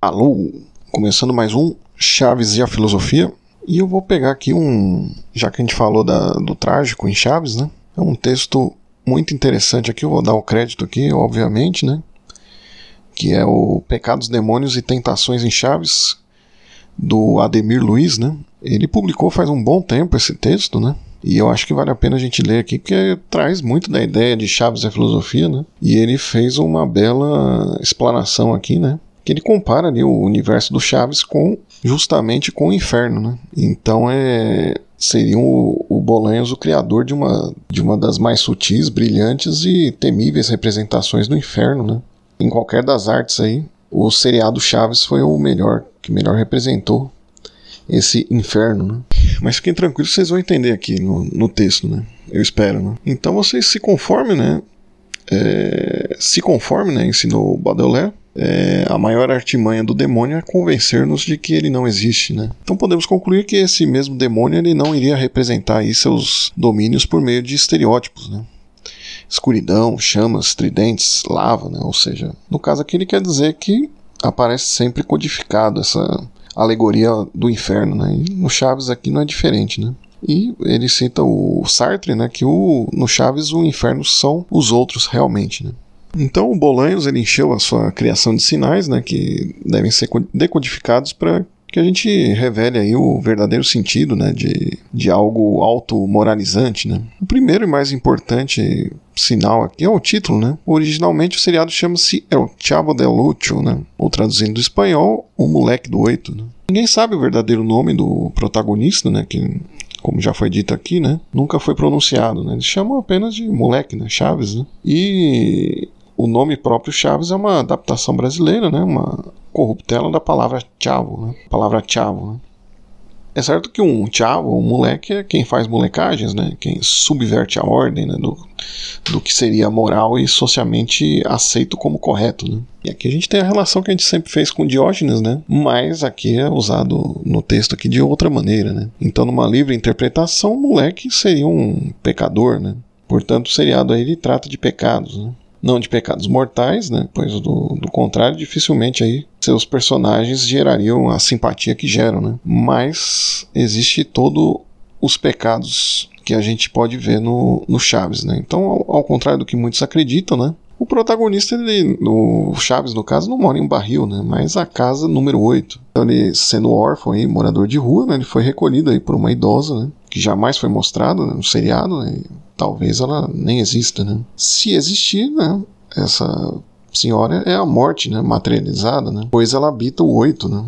Alô, começando mais um Chaves e a Filosofia. E eu vou pegar aqui um. Já que a gente falou da, do trágico em Chaves, né? É um texto muito interessante aqui, eu vou dar o crédito aqui, obviamente, né? Que é o Pecados, Demônios e Tentações em Chaves, do Ademir Luiz, né? Ele publicou faz um bom tempo esse texto, né? E eu acho que vale a pena a gente ler aqui, porque traz muito da ideia de Chaves e a filosofia, né? E ele fez uma bela explanação aqui, né? Que ele compara ali o universo do Chaves com justamente com o inferno, né? Então é seria o, o Bolanhos o criador de uma de uma das mais sutis, brilhantes e temíveis representações do inferno, né? Em qualquer das artes aí, o seriado Chaves foi o melhor que melhor representou esse inferno, né? Mas fiquem tranquilos, vocês vão entender aqui no, no texto, né? Eu espero, né? Então vocês se conformem, né? É, se conformem, né? Ensinou Baudelaire é, a maior artimanha do demônio é convencer-nos de que ele não existe, né? Então podemos concluir que esse mesmo demônio ele não iria representar aí seus domínios por meio de estereótipos, né? Escuridão, chamas, tridentes, lava, né? Ou seja, no caso aqui ele quer dizer que aparece sempre codificado essa alegoria do inferno, né? E no Chaves aqui não é diferente, né? E ele cita o Sartre, né, que o, no Chaves o inferno são os outros realmente, né? Então o Bolanhos ele encheu a sua criação de sinais, né, que devem ser decodificados para que a gente revele aí o verdadeiro sentido né, de, de algo auto-moralizante. Né. O primeiro e mais importante sinal aqui é o título. Né. Originalmente o seriado chama-se El Chavo del Ocho, né, ou traduzindo do espanhol, O Moleque do Oito. Né. Ninguém sabe o verdadeiro nome do protagonista, né, que como já foi dito aqui, né, nunca foi pronunciado. Né. Eles chamam apenas de moleque, né, Chaves. Né. E o nome próprio Chaves é uma adaptação brasileira, né? Uma corruptela da palavra chavo, né? palavra chavo, né? É certo que um chavo, um moleque, é quem faz molecagens, né? Quem subverte a ordem né? do, do que seria moral e socialmente aceito como correto, né? E aqui a gente tem a relação que a gente sempre fez com Diógenes, né? Mas aqui é usado no texto aqui de outra maneira, né? Então, numa livre interpretação, o moleque seria um pecador, né? Portanto, o seriado aí ele trata de pecados, né? Não de pecados mortais, né? Pois do, do contrário, dificilmente aí seus personagens gerariam a simpatia que geram, né? Mas existe todo os pecados que a gente pode ver no, no Chaves, né? Então, ao, ao contrário do que muitos acreditam, né? O protagonista, ele, o Chaves, no caso, não mora em um barril, né? Mas a casa número 8. Então, ele, sendo órfão e morador de rua, né? Ele foi recolhido aí por uma idosa, né? Que jamais foi mostrado né? no seriado, né? talvez ela nem exista, né? Se existir, né? Essa senhora é a morte, né? Materializada, né? Pois ela habita o 8, né?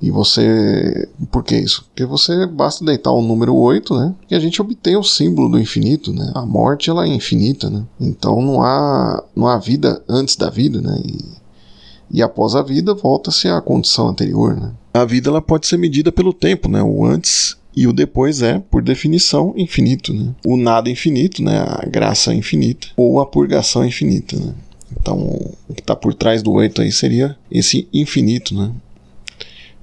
E você. Por que isso? Porque você basta deitar o número 8, né? E a gente obtém o símbolo do infinito, né? A morte ela é infinita, né? Então não há, não há vida antes da vida, né? E, e após a vida volta-se à condição anterior, né? A vida ela pode ser medida pelo tempo, né? O antes e o depois é, por definição, infinito. Né? O nada infinito, né? a graça infinita, ou a purgação infinita. Né? Então, o que está por trás do oito aí seria esse infinito, né?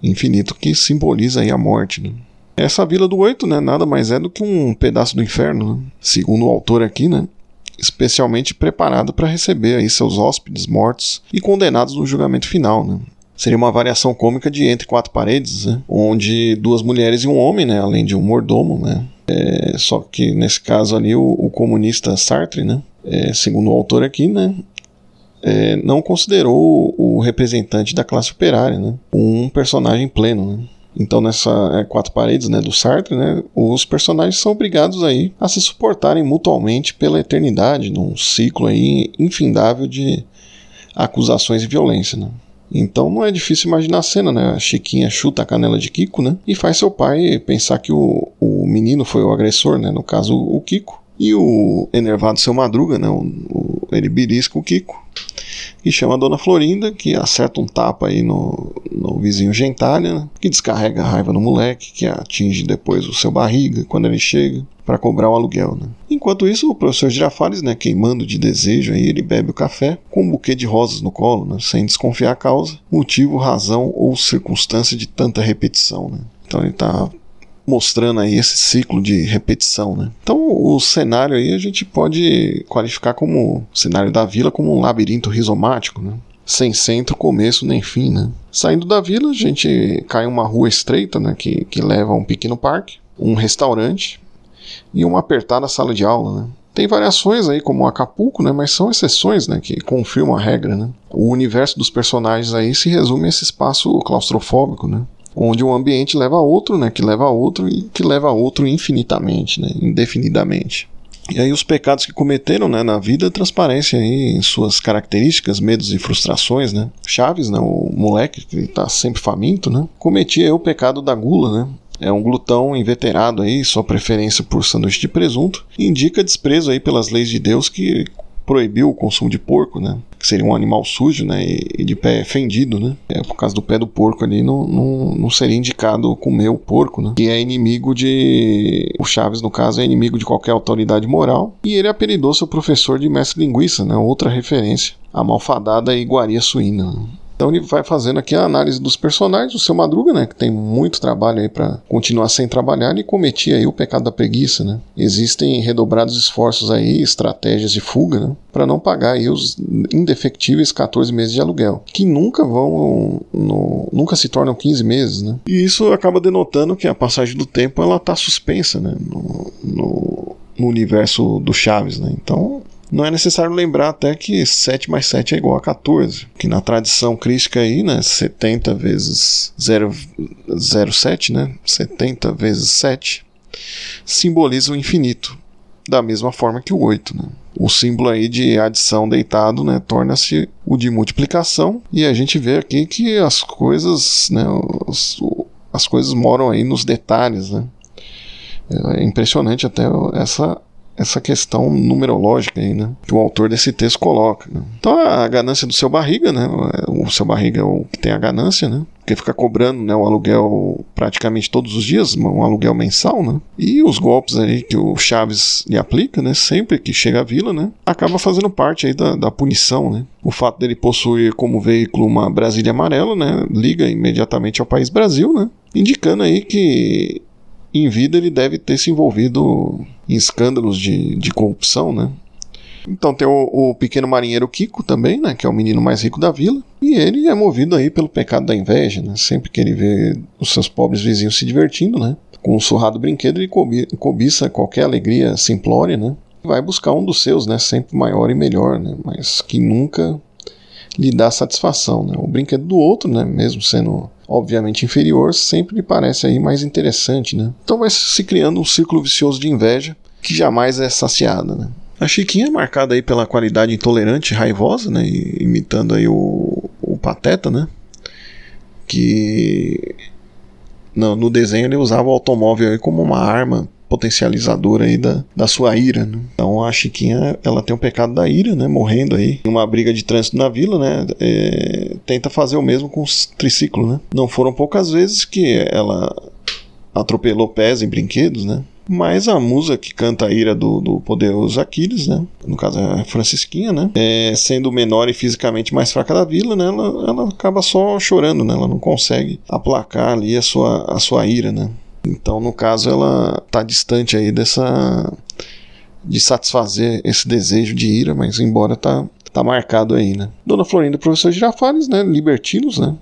Infinito que simboliza aí a morte, né? Essa vila do oito, né, nada mais é do que um pedaço do inferno, né? segundo o autor aqui, né? Especialmente preparado para receber aí seus hóspedes mortos e condenados no julgamento final, né? Seria uma variação cômica de Entre Quatro Paredes, né? onde duas mulheres e um homem, né? além de um mordomo, né? É, só que nesse caso ali o, o comunista Sartre, né? É, segundo o autor aqui, né? É, não considerou o, representante da classe operária, né? um personagem pleno. Né? Então nessa é, quatro paredes, né, do Sartre, né, os personagens são obrigados aí a se suportarem mutuamente pela eternidade, num ciclo aí infindável de acusações e violência, né? Então não é difícil imaginar a cena, né? A Chiquinha chuta a canela de Kiko, né? E faz seu pai pensar que o, o menino foi o agressor, né? No caso, o Kiko. E o enervado seu Madruga, né? O, o, ele belisca o Kiko. E chama a dona Florinda, que acerta um tapa aí no, no vizinho Gentalha, né? que descarrega a raiva no moleque, que atinge depois o seu barriga quando ele chega para cobrar o aluguel. Né? Enquanto isso, o professor Girafales, né, queimando de desejo, aí, ele bebe o café com um buquê de rosas no colo, né, sem desconfiar a causa, motivo, razão ou circunstância de tanta repetição. Né? Então ele está mostrando aí esse ciclo de repetição, né? Então o cenário aí a gente pode qualificar como o cenário da vila como um labirinto rizomático, né? sem centro, começo nem fim, né? Saindo da vila, a gente cai uma rua estreita, né, que, que leva a um pequeno parque, um restaurante e uma apertada sala de aula, né? Tem variações aí, como Acapulco, né? Mas são exceções, né? Que confirmam a regra, né? O universo dos personagens aí se resume a esse espaço claustrofóbico, né? Onde um ambiente leva a outro, né? Que leva a outro e que leva a outro infinitamente, né? Indefinidamente. E aí os pecados que cometeram né, na vida transparecem aí em suas características, medos e frustrações, né? Chaves, né, o moleque que está sempre faminto, né? Cometia o pecado da gula, né? É um glutão inveterado aí, sua preferência por sanduíche de presunto, indica desprezo aí pelas leis de Deus que proibiu o consumo de porco, né? Que seria um animal sujo, né? E, de pé fendido, né? É, por causa do pé do porco ali, não, não, não seria indicado comer o porco, né? Que é inimigo de. O Chaves, no caso, é inimigo de qualquer autoridade moral. E ele apelidou seu professor de mestre linguiça, né? Outra referência. A malfadada iguaria suína. Então ele vai fazendo aqui a análise dos personagens, o seu Madruga, né, que tem muito trabalho aí para continuar sem trabalhar, e cometia aí o pecado da preguiça, né? Existem redobrados esforços aí, estratégias de fuga, né, para não pagar aí os indefectíveis 14 meses de aluguel, que nunca vão no, nunca se tornam 15 meses, né? E isso acaba denotando que a passagem do tempo ela tá suspensa, né, no, no, no universo do Chaves, né? Então, não é necessário lembrar até que 7 mais 7 é igual a 14, que na tradição crística aí, né, 70 vezes 0,07, né, 70 vezes 7, simboliza o infinito, da mesma forma que o 8, né. O símbolo aí de adição deitado, né, torna-se o de multiplicação, e a gente vê aqui que as coisas, né, as, as coisas moram aí nos detalhes, né. É impressionante até essa essa questão numerológica aí, né? Que o autor desse texto coloca. Né? Então a ganância do seu barriga, né? O seu barriga é o que tem a ganância, né? Porque fica cobrando né, o aluguel praticamente todos os dias, um aluguel mensal, né? E os golpes aí que o Chaves lhe aplica, né? Sempre que chega à vila, né? Acaba fazendo parte aí da, da punição, né? O fato dele possuir como veículo uma Brasília amarela, né? Liga imediatamente ao país Brasil, né? Indicando aí que em vida ele deve ter se envolvido em escândalos de, de corrupção, né? Então tem o, o, pequeno marinheiro Kiko também, né, que é o menino mais rico da vila, e ele é movido aí pelo pecado da inveja, né? Sempre que ele vê os seus pobres vizinhos se divertindo, né, com um surrado brinquedo, ele cobi cobiça qualquer alegria simplória, né? Vai buscar um dos seus, né, sempre maior e melhor, né, mas que nunca lhe dá satisfação, né? O brinquedo do outro, né, mesmo sendo obviamente inferior, sempre lhe parece aí mais interessante, né? Então vai se criando um círculo vicioso de inveja que jamais é saciada, né? A Chiquinha é marcada aí pela qualidade intolerante e raivosa, né? Imitando aí o, o Pateta, né? Que no, no desenho ele usava o automóvel aí como uma arma potencializador aí da, da sua ira. Né? Então a Chiquinha ela tem o pecado da ira, né? Morrendo aí em uma briga de trânsito na vila, né? É, tenta fazer o mesmo com o triciclo, né? Não foram poucas vezes que ela atropelou pés em brinquedos, né? Mas a musa que canta a ira do, do poderoso Aquiles, né? No caso é a Francisquinha, né? É, sendo menor e fisicamente mais fraca da vila, né? Ela, ela acaba só chorando, né? Ela não consegue aplacar ali a sua, a sua ira, né? Então, no caso, ela está distante aí dessa de satisfazer esse desejo de ira, mas embora tá tá marcado aí, né? Dona Florinda professor Girafales, né, libertinos, né?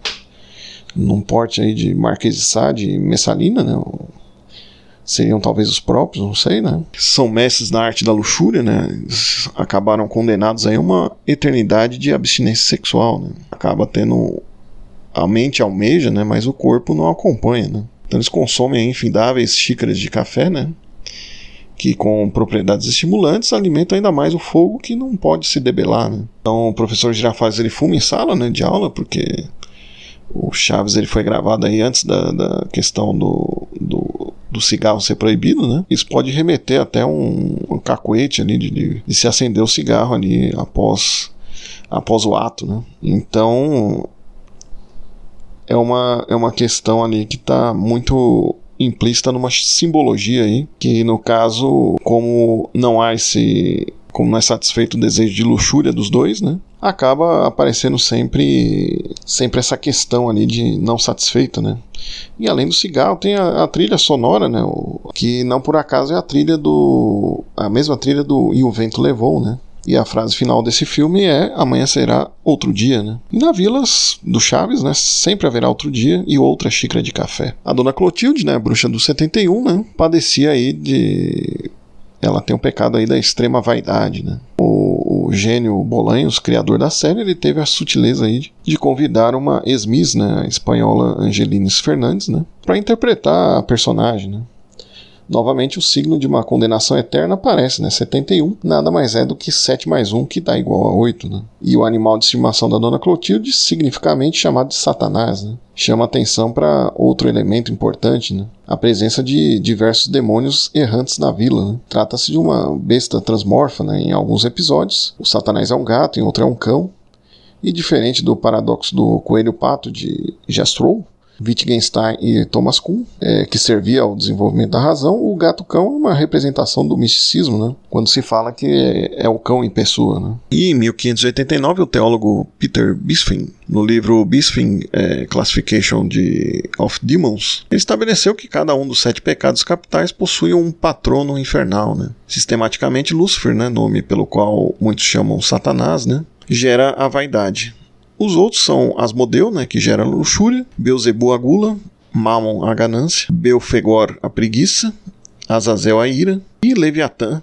Num porte aí de Marquês de Sade e Messalina, né? Seriam talvez os próprios, não sei, né? São mestres na arte da luxúria, né? Eles acabaram condenados aí a uma eternidade de abstinência sexual, né? Acaba tendo a mente almeja, né? Mas o corpo não acompanha, né? Então eles consomem infindáveis xícaras de café, né? Que com propriedades estimulantes alimentam ainda mais o fogo que não pode se debelar, né? Então o professor Girafales ele fuma em sala né, de aula, porque o Chaves ele foi gravado aí antes da, da questão do, do, do, cigarro ser proibido, né? Isso pode remeter até um, um ali de, de, de se acender o cigarro ali após após o ato, né? Então é uma, é uma questão ali que está muito implícita numa simbologia aí, que no caso, como não há esse. como não é satisfeito o desejo de luxúria dos dois, né? Acaba aparecendo sempre, sempre essa questão ali de não satisfeito, né? E além do cigarro, tem a, a trilha sonora, né? O, que não por acaso é a trilha do. a mesma trilha do E o Vento Levou, né? E a frase final desse filme é amanhã será outro dia, né? E na Vilas do Chaves, né, sempre haverá outro dia e outra xícara de café. A dona Clotilde, né, a bruxa do 71, né, padecia aí de ela tem um pecado aí da extrema vaidade, né? O, o gênio Bolanhos, criador da série, ele teve a sutileza aí de, de convidar uma ex-miss, né, a espanhola Angelines Fernandes, né, para interpretar a personagem, né? Novamente, o signo de uma condenação eterna aparece, né? 71 nada mais é do que 7 mais 1, que dá igual a 8, né? E o animal de estimação da dona Clotilde, significativamente chamado de Satanás, né? Chama atenção para outro elemento importante, né? A presença de diversos demônios errantes na vila. Né? Trata-se de uma besta transmorfa, né? Em alguns episódios, o Satanás é um gato, em outro é um cão. E diferente do paradoxo do coelho-pato de Jastrow, Wittgenstein e Thomas Kuhn, é, que servia ao desenvolvimento da razão, o gato-cão é uma representação do misticismo, né? quando se fala que é, é, o cão em pessoa. Né? E em 1589, o teólogo Peter Bisping, no livro Bisping é, Classification of Demons, estabeleceu que cada um dos sete pecados capitais possui um patrono infernal. Né? Sistematicamente, Lúcifer, né, nome pelo qual muitos chamam Satanás, né, gera a vaidade. Os outros são Asmodeu, né, que gera luxúria, Beuzebu a gula, Mammon a ganância, Belfegor a preguiça, Azazel a ira e Leviatã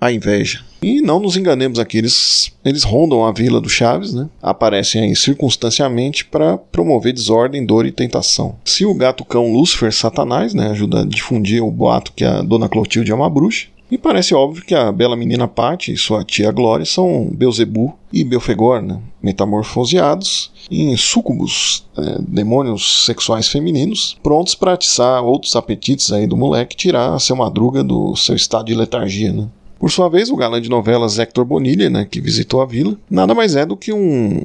a inveja. E não nos enganemos aqui, eles, eles rondam a vila do Chaves, né? Aparecem aí circunstancialmente para promover desordem, dor e tentação. Se o gato-cão Lúcifer Satanás, né, ajuda a difundir o boato que a Dona Clotilde é uma bruxa, e parece óbvio que a bela menina Patti e sua tia Glória são Beuzebu e Belfegor, né? metamorfoseados em súcubos, é, demônios sexuais femininos, prontos para atiçar outros apetites aí do moleque, tirar a seu madruga do seu estado de letargia. Né? Por sua vez, o galã de novelas Hector Bonilha, né, que visitou a vila, nada mais é do que um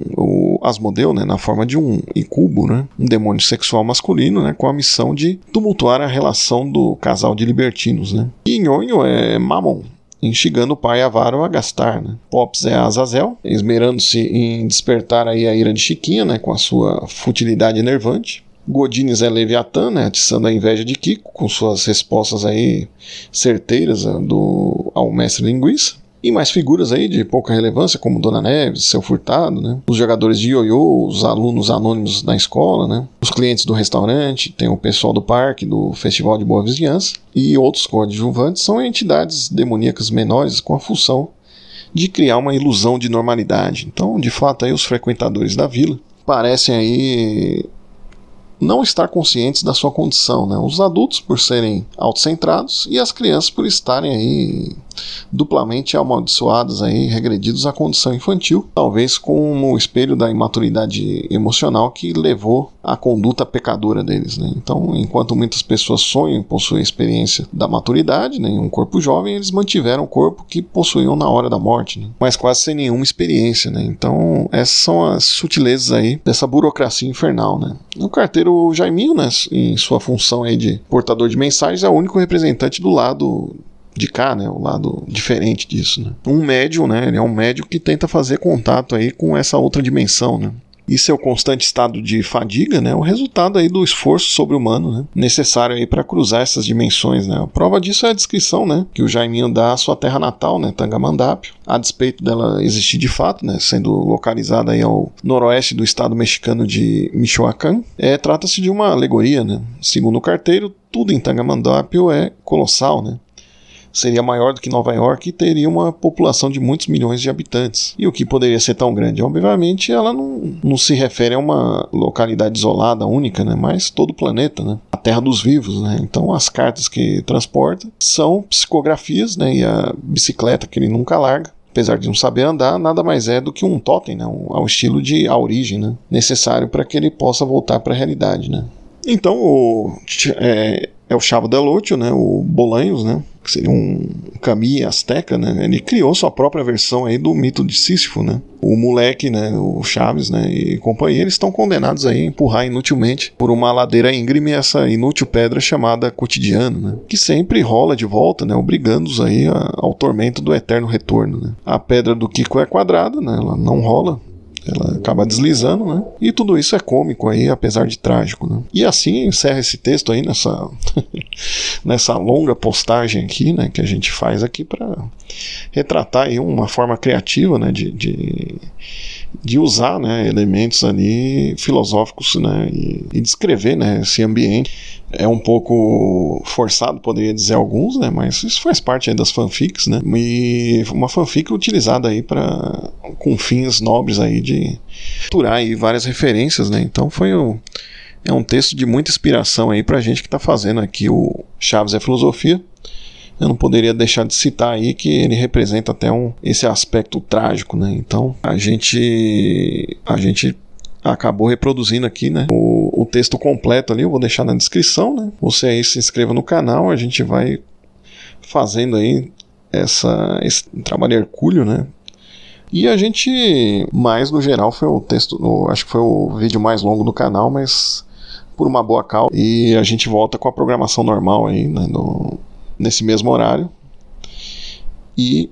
Asmodeu, né, na forma de um incubo, né, um demônio sexual masculino, né, com a missão de tumultuar a relação do casal de libertinos. Né. E Nhonho é Mammon, instigando o pai avaro a gastar. Né? Pops é Azazel, esmerando-se em despertar aí a ira de Chiquinha, né, com a sua futilidade enervante. Godines é Leviatã, né, atiçando a inveja de Kiko, com suas respostas aí certeiras né, do, ao mestre linguiça. E mais figuras aí de pouca relevância, como Dona Neves, Seu Furtado, né? Os jogadores de ioiô, os alunos anônimos da escola, né? Os clientes do restaurante, tem o pessoal do parque, do Festival de Boa Vizinhança. E outros coadjuvantes são entidades demoníacas menores com a função de criar uma ilusão de normalidade. Então, de fato, aí os frequentadores da vila parecem aí não estar conscientes da sua condição, né? Os adultos por serem autocentrados e as crianças por estarem aí duplamente amaldiçoados aí, regredidos à condição infantil, talvez como o espelho da imaturidade emocional que levou à conduta pecadora deles, né? Então, enquanto muitas pessoas sonham em possuir a experiência da maturidade, né, em um corpo jovem, eles mantiveram o corpo que possuíam na hora da morte, né? mas quase sem nenhuma experiência, né? Então, essas são as sutilezas aí dessa burocracia infernal, né? O carteiro Jaiminho, né, em sua função aí de portador de mensagens, é o único representante do lado de cá, né, o lado diferente disso, né. Um médium, né, ele é um médium que tenta fazer contato aí com essa outra dimensão, né. E seu constante estado de fadiga, né, é o resultado aí do esforço sobre-humano, né, necessário aí para cruzar essas dimensões, né. A prova disso é a descrição, né, que o Jaiminho dá à sua terra natal, né, Tangamandapio, a despeito dela existir de fato, né, sendo localizada aí ao noroeste do estado mexicano de Michoacán, é, trata-se de uma alegoria, né. Segundo o carteiro, tudo em Tangamandapio é colossal, né seria maior do que Nova York e teria uma população de muitos milhões de habitantes. E o que poderia ser tão grande? Obviamente, ela não, não se refere a uma localidade isolada, única, né? mas todo o planeta, né? a Terra dos Vivos. Né? Então, as cartas que transporta são psicografias né? e a bicicleta que ele nunca larga apesar de não saber andar, nada mais é do que um totem, né? ao estilo de a origem, né? necessário para que ele possa voltar para a realidade. Né? Então, o, é, é o Chavo Delúcio, né? o Bolanhos, né? que seria um Kami asteca, né? Ele criou sua própria versão aí do mito de Sísifo, né? O moleque, né, o Chaves, né, e companhia, eles estão condenados aí a empurrar inutilmente por uma ladeira íngreme essa inútil pedra chamada cotidiano, né? Que sempre rola de volta, né, obrigando-os aí a, ao tormento do eterno retorno, né? A pedra do Kiko é quadrada, né? Ela não rola, Ela acaba deslizando, né? E tudo isso é cômico aí, apesar de trágico, né? E assim encerra esse texto aí nessa nessa longa postagem aqui, né, que a gente faz aqui para retratar aí uma forma criativa, né, de, de de usar né, elementos ali filosóficos né, e, e descrever né, esse ambiente. É um pouco forçado, poderia dizer alguns, né, mas isso faz parte das fanfics, né, e uma fanfic utilizada aí para com fins nobres aí de capturar várias referências, né, então foi o, é um texto de muita inspiração aí para a gente que está fazendo aqui o Chaves é Filosofia eu não poderia deixar de citar aí que ele representa até um, esse aspecto trágico, né? Então a gente a gente acabou reproduzindo aqui, né? O, o texto completo ali eu vou deixar na descrição, né? Você aí se inscreva no canal, a gente vai fazendo aí essa, esse trabalho hercúleo, né? E a gente, mais no geral, foi o texto, no, acho que foi o vídeo mais longo do canal, mas por uma boa causa. E a gente volta com a programação normal aí, né? No, nesse mesmo horário. E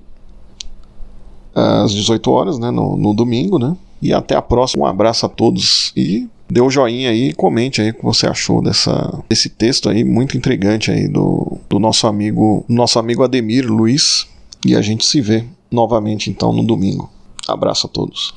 às 18 horas, né, no, no domingo, né? E até a próxima. Um abraço a todos e dê um joinha aí comente aí o que você achou dessa, desse texto aí muito intrigante aí do, do nosso amigo nosso amigo Ademir Luiz e a gente se vê novamente então no domingo. Abraço a todos.